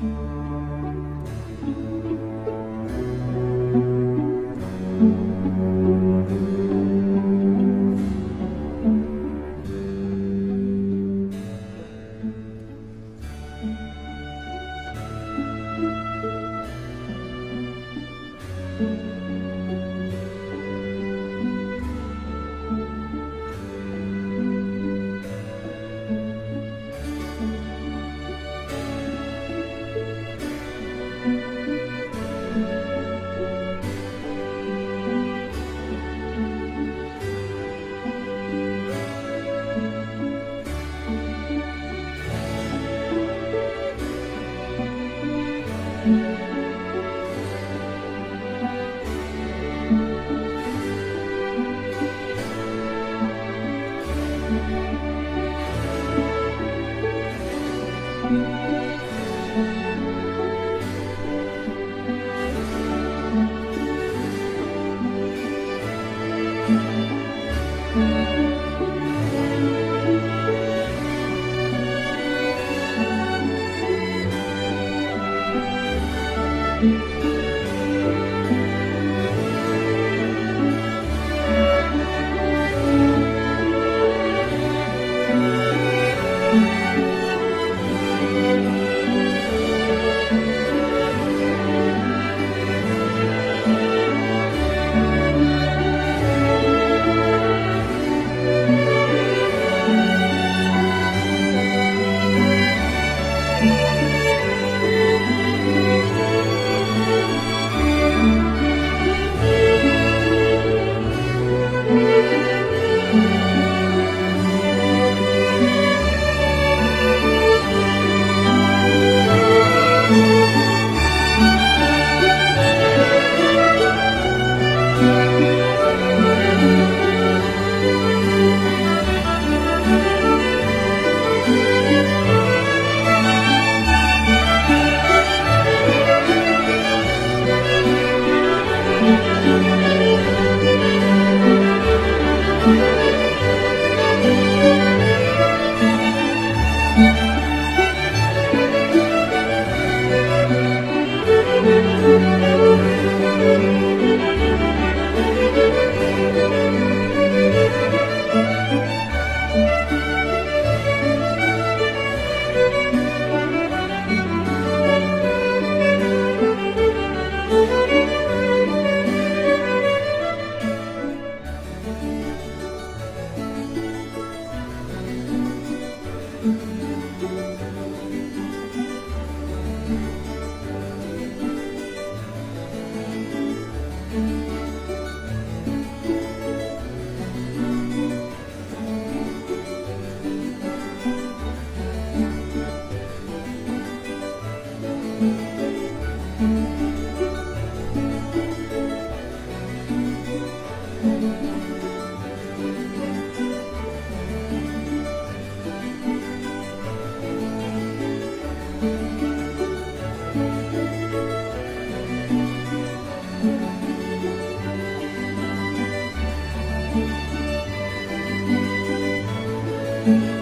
Thank Música thank mm -hmm. you